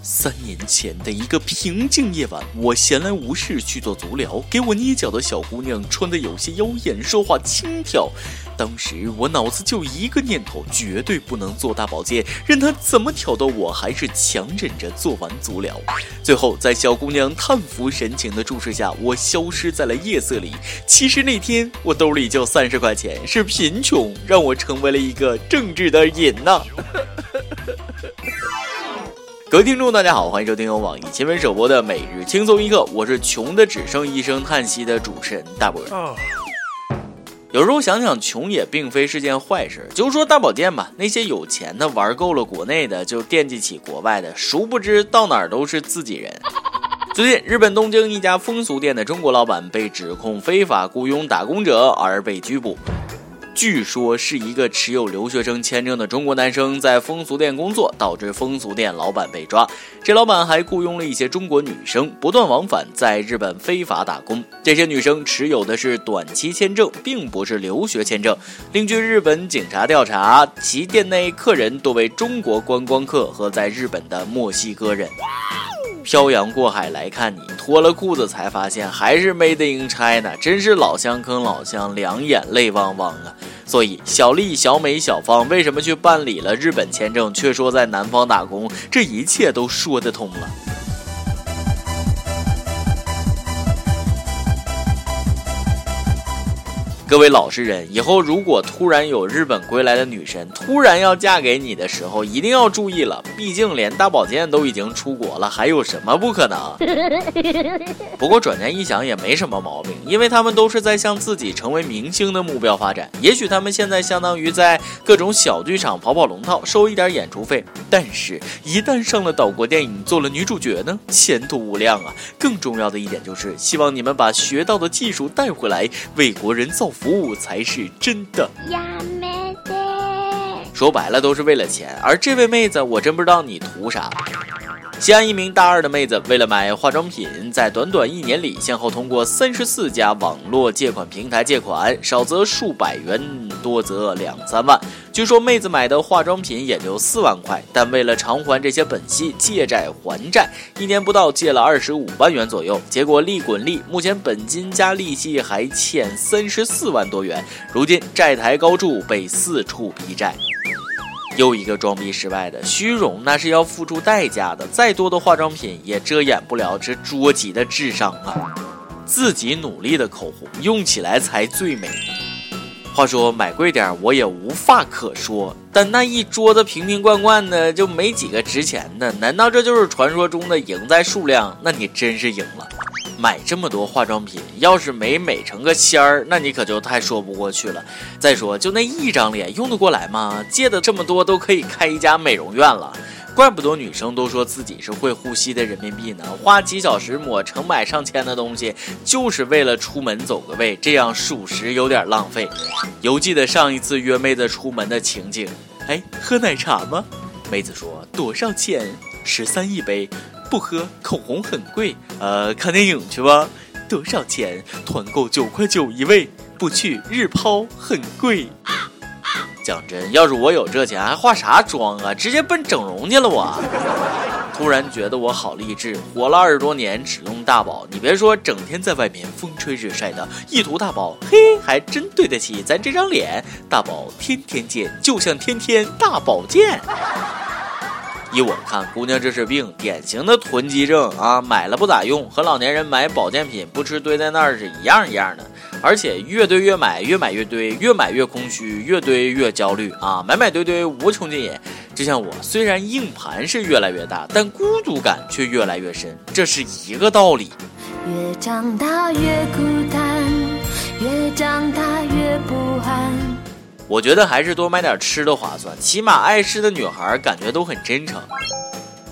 三年前的一个平静夜晚，我闲来无事去做足疗，给我捏脚的小姑娘穿的有些妖艳，说话轻佻。当时我脑子就一个念头，绝对不能做大保健，任她怎么挑逗我，还是强忍着做完足疗。最后在小姑娘叹服神情的注视下，我消失在了夜色里。其实那天我兜里就三十块钱，是贫穷让我成为了一个正直的人呐。各位听众，大家好，欢迎收听由网易新闻首播的《每日轻松一刻》，我是穷的只剩一声叹息的主持人大波。有时候想想，穷也并非是件坏事。就说大保健吧，那些有钱的玩够了国内的，就惦记起国外的，殊不知到哪儿都是自己人。最近，日本东京一家风俗店的中国老板被指控非法雇佣打工者而被拘捕。据说是一个持有留学生签证的中国男生在风俗店工作，导致风俗店老板被抓。这老板还雇佣了一些中国女生，不断往返在日本非法打工。这些女生持有的是短期签证，并不是留学签证。另据日本警察调查，其店内客人多为中国观光客和在日本的墨西哥人。漂洋过海来看你，脱了裤子才发现还是 Made in China，真是老乡坑老乡，两眼泪汪汪啊！所以小丽、小美、小芳为什么去办理了日本签证，却说在南方打工？这一切都说得通了。各位老实人，以后如果突然有日本归来的女神突然要嫁给你的时候，一定要注意了。毕竟连大保健都已经出国了，还有什么不可能？不过转念一想也没什么毛病，因为他们都是在向自己成为明星的目标发展。也许他们现在相当于在各种小剧场跑跑龙套，收一点演出费。但是，一旦上了岛国电影，做了女主角呢，前途无量啊！更重要的一点就是，希望你们把学到的技术带回来，为国人造福。服务才是真的。说白了都是为了钱，而这位妹子，我真不知道你图啥。西安一名大二的妹子为了买化妆品，在短短一年里，先后通过三十四家网络借款平台借款，少则数百元，多则两三万。据说妹子买的化妆品也就四万块，但为了偿还这些本息，借债还债，一年不到借了二十五万元左右。结果利滚利，目前本金加利息还欠三十四万多元，如今债台高筑，被四处逼债。又一个装逼失败的，虚荣那是要付出代价的，再多的化妆品也遮掩不了这捉急的智商啊！自己努力的口红用起来才最美。话说买贵点我也无话可说，但那一桌子瓶瓶罐罐的就没几个值钱的，难道这就是传说中的赢在数量？那你真是赢了。买这么多化妆品，要是没美成个仙儿，那你可就太说不过去了。再说，就那一张脸，用得过来吗？借的这么多，都可以开一家美容院了。怪不得女生都说自己是会呼吸的人民币呢。花几小时抹成百上千的东西，就是为了出门走个位，这样属实有点浪费。犹记得上一次约妹子出门的情景，哎，喝奶茶吗？妹子说多少钱？十三一杯。不喝口红很贵，呃，看电影去吧。多少钱？团购九块九一位。不去日抛很贵。讲真，要是我有这钱，还化啥妆啊？直接奔整容去了我。突然觉得我好励志，活了二十多年只用大宝。你别说，整天在外面风吹日晒的，一涂大宝，嘿，还真对得起咱这张脸。大宝天天见，就像天天大保健。依我看，姑娘这是病，典型的囤积症啊！买了不咋用，和老年人买保健品不吃堆在那儿是一样一样的。而且越堆越买，越买越堆，越买越空虚，越堆越焦虑啊！买买堆堆无穷尽也。就像我，虽然硬盘是越来越大，但孤独感却越来越深，这是一个道理。越长大越孤单，越长大越不安。我觉得还是多买点吃的划算，起码爱吃的女孩感觉都很真诚。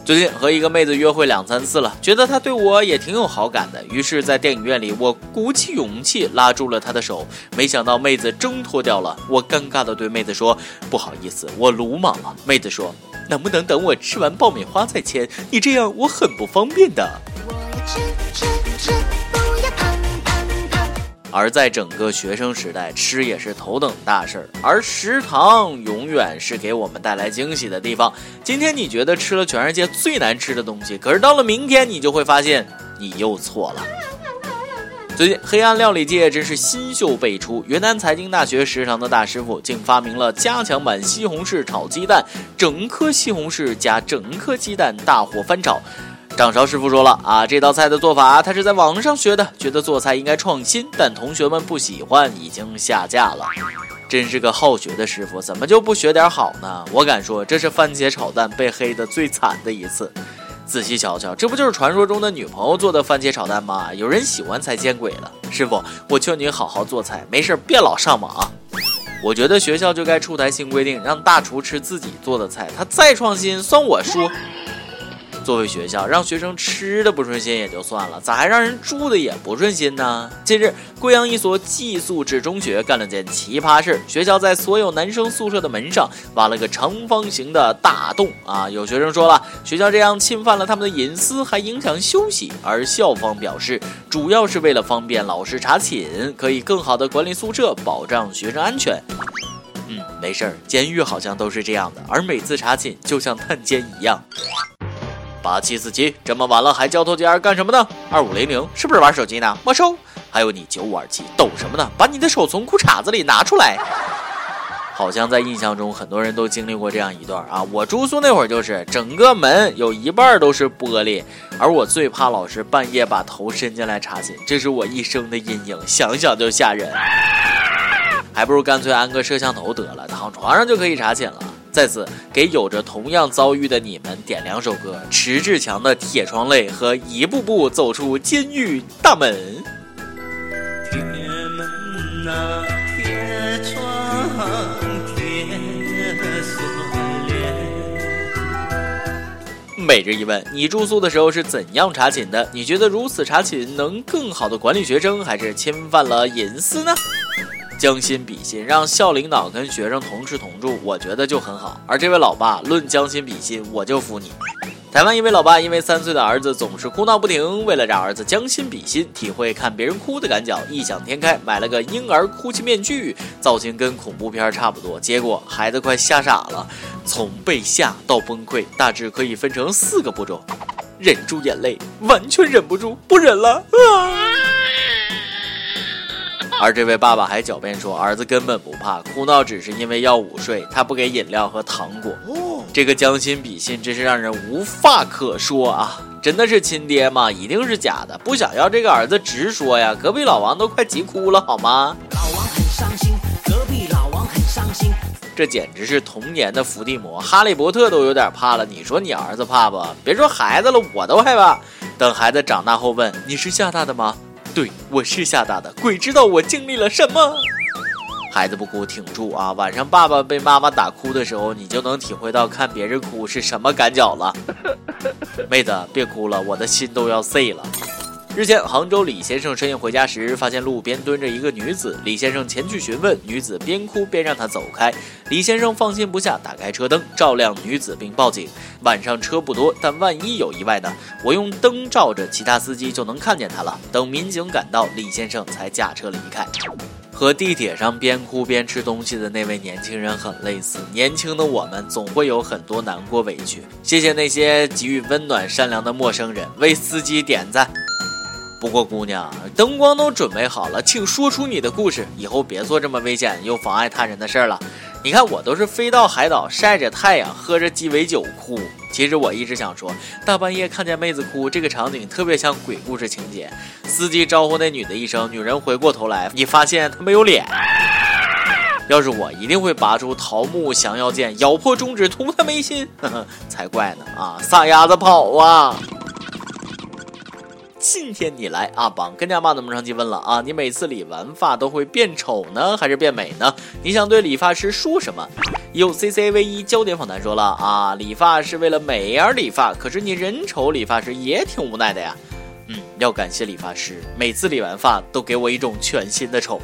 最近和一个妹子约会两三次了，觉得她对我也挺有好感的，于是，在电影院里，我鼓起勇气拉住了她的手，没想到妹子挣脱掉了。我尴尬的对妹子说：“不好意思，我鲁莽了。”妹子说：“能不能等我吃完爆米花再牵？你这样我很不方便的。”而在整个学生时代，吃也是头等大事儿，而食堂永远是给我们带来惊喜的地方。今天你觉得吃了全世界最难吃的东西，可是到了明天，你就会发现你又错了。最近，黑暗料理界真是新秀辈出，云南财经大学食堂的大师傅竟发明了加强版西红柿炒鸡蛋，整颗西红柿加整颗鸡蛋大火翻炒。掌勺师傅说了啊，这道菜的做法他是在网上学的，觉得做菜应该创新，但同学们不喜欢，已经下架了。真是个好学的师傅，怎么就不学点好呢？我敢说，这是番茄炒蛋被黑的最惨的一次。仔细瞧瞧，这不就是传说中的女朋友做的番茄炒蛋吗？有人喜欢才见鬼了。师傅，我劝你好好做菜，没事别老上网。我觉得学校就该出台新规定，让大厨吃自己做的菜，他再创新算我输。作为学校，让学生吃的不顺心也就算了，咋还让人住的也不顺心呢？近日，贵阳一所寄宿制中学干了件奇葩事，学校在所有男生宿舍的门上挖了个长方形的大洞啊！有学生说了，学校这样侵犯了他们的隐私，还影响休息。而校方表示，主要是为了方便老师查寝，可以更好的管理宿舍，保障学生安全。嗯，没事儿，监狱好像都是这样的，而每次查寝就像探监一样。八七四七，这么晚了还交头接耳干什么呢？二五零零，是不是玩手机呢？没收。还有你九五二七，抖什么呢？把你的手从裤衩子里拿出来。好像在印象中，很多人都经历过这样一段啊。我住宿那会儿，就是整个门有一半都是玻璃，而我最怕老师半夜把头伸进来查寝，这是我一生的阴影，想想就吓人。还不如干脆安个摄像头得了，躺床上就可以查寝了。在此，给有着同样遭遇的你们点两首歌：迟志强的《铁窗泪》和《一步步走出监狱大门》。铁门啊，铁窗，铁锁链。每日一问：你住宿的时候是怎样查寝的？你觉得如此查寝能更好的管理学生，还是侵犯了隐私呢？将心比心，让校领导跟学生同吃同住，我觉得就很好。而这位老爸论将心比心，我就服你。台湾一位老爸因为三岁的儿子总是哭闹不停，为了让儿子将心比心，体会看别人哭的感觉，异想天开买了个婴儿哭泣面具，造型跟恐怖片差不多。结果孩子快吓傻了，从被吓到崩溃，大致可以分成四个步骤：忍住眼泪，完全忍不住，不忍了啊！而这位爸爸还狡辩说，儿子根本不怕，哭闹只是因为要午睡，他不给饮料和糖果。这个将心比心真是让人无话可说啊！真的是亲爹吗？一定是假的。不想要这个儿子直说呀！隔壁老王都快急哭了，好吗？老王很伤心，隔壁老王很伤心。这简直是童年的伏地魔，哈利波特都有点怕了。你说你儿子怕不？别说孩子了，我都害怕。等孩子长大后问你是吓大的吗？对，我是吓大的，鬼知道我经历了什么。孩子不哭，挺住啊！晚上爸爸被妈妈打哭的时候，你就能体会到看别人哭是什么感觉了。妹子，别哭了，我的心都要碎了。日前，杭州李先生深夜回家时，发现路边蹲着一个女子。李先生前去询问，女子边哭边让他走开。李先生放心不下，打开车灯照亮女子，并报警。晚上车不多，但万一有意外呢？我用灯照着，其他司机就能看见他了。等民警赶到，李先生才驾车离开。和地铁上边哭边吃东西的那位年轻人很类似。年轻的我们总会有很多难过委屈。谢谢那些给予温暖善良的陌生人，为司机点赞。不过，姑娘，灯光都准备好了，请说出你的故事。以后别做这么危险又妨碍他人的事儿了。你看，我都是飞到海岛晒着太阳，喝着鸡尾酒哭。其实我一直想说，大半夜看见妹子哭，这个场景特别像鬼故事情节。司机招呼那女的一声，女人回过头来，你发现她没有脸。要是我，一定会拔出桃木降妖剑，咬破中指，捅她眉心。呵呵，才怪呢！啊，撒丫子跑啊！今天你来阿榜跟家妈的们上期问了啊，你每次理完发都会变丑呢，还是变美呢？你想对理发师说什么？有 C C V 一焦点访谈说了啊，理发是为了美而理发，可是你人丑，理发师也挺无奈的呀。嗯，要感谢理发师，每次理完发都给我一种全新的丑。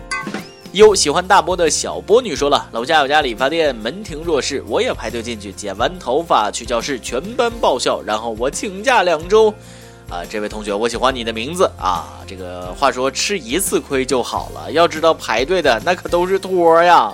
有喜欢大波的小波女说了，楼下有家理发店，门庭若市，我也排队进去，剪完头发去教室，全班爆笑，然后我请假两周。啊，这位同学，我喜欢你的名字啊。这个话说吃一次亏就好了，要知道排队的那可都是托呀。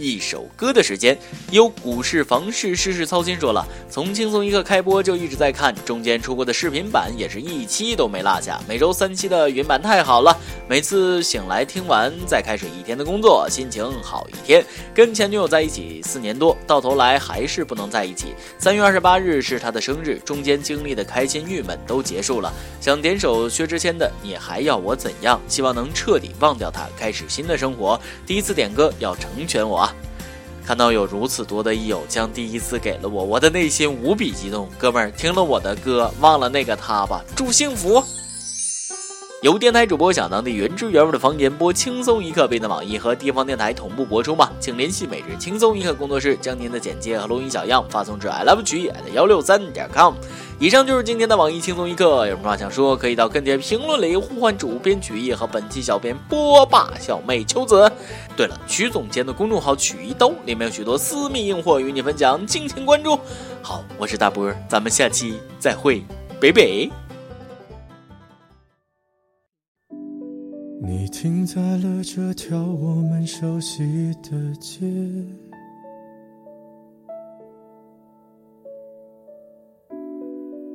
一首歌的时间，由股市房事事事操心说了，从轻松一刻开播就一直在看，中间出过的视频版也是一期都没落下。每周三期的云版太好了，每次醒来听完再开始一天的工作，心情好一天。跟前女友在一起四年多，到头来还是不能在一起。三月二十八日是他的生日，中间经历的开心郁闷都结束了。想点首薛之谦的《你还要我怎样》，希望能彻底忘掉他，开始新的生活。第一次点歌要成全我啊！看到有如此多的益友将第一次给了我，我的内心无比激动。哥们儿，听了我的歌，忘了那个他吧，祝幸福。由电台主播想当地原汁原味的方言播轻松一刻，并在网易和地方电台同步播出吗？请联系每日轻松一刻工作室，将您的简介和录音小样发送至 i love 曲艺 at 幺六三点 com。以上就是今天的网易轻松一刻，有什么话想说，可以到跟帖评论里呼唤主编曲艺和本期小编波霸小妹秋子。对了，曲总监的公众号曲一刀里面有许多私密硬货与你分享，敬请关注。好，我是大波，咱们下期再会，北北。你停在了这条我们熟悉的街，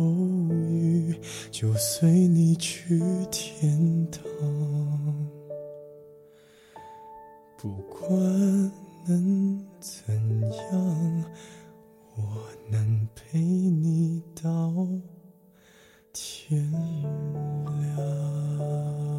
偶遇就随你去天堂不管能怎样我能陪你到天亮。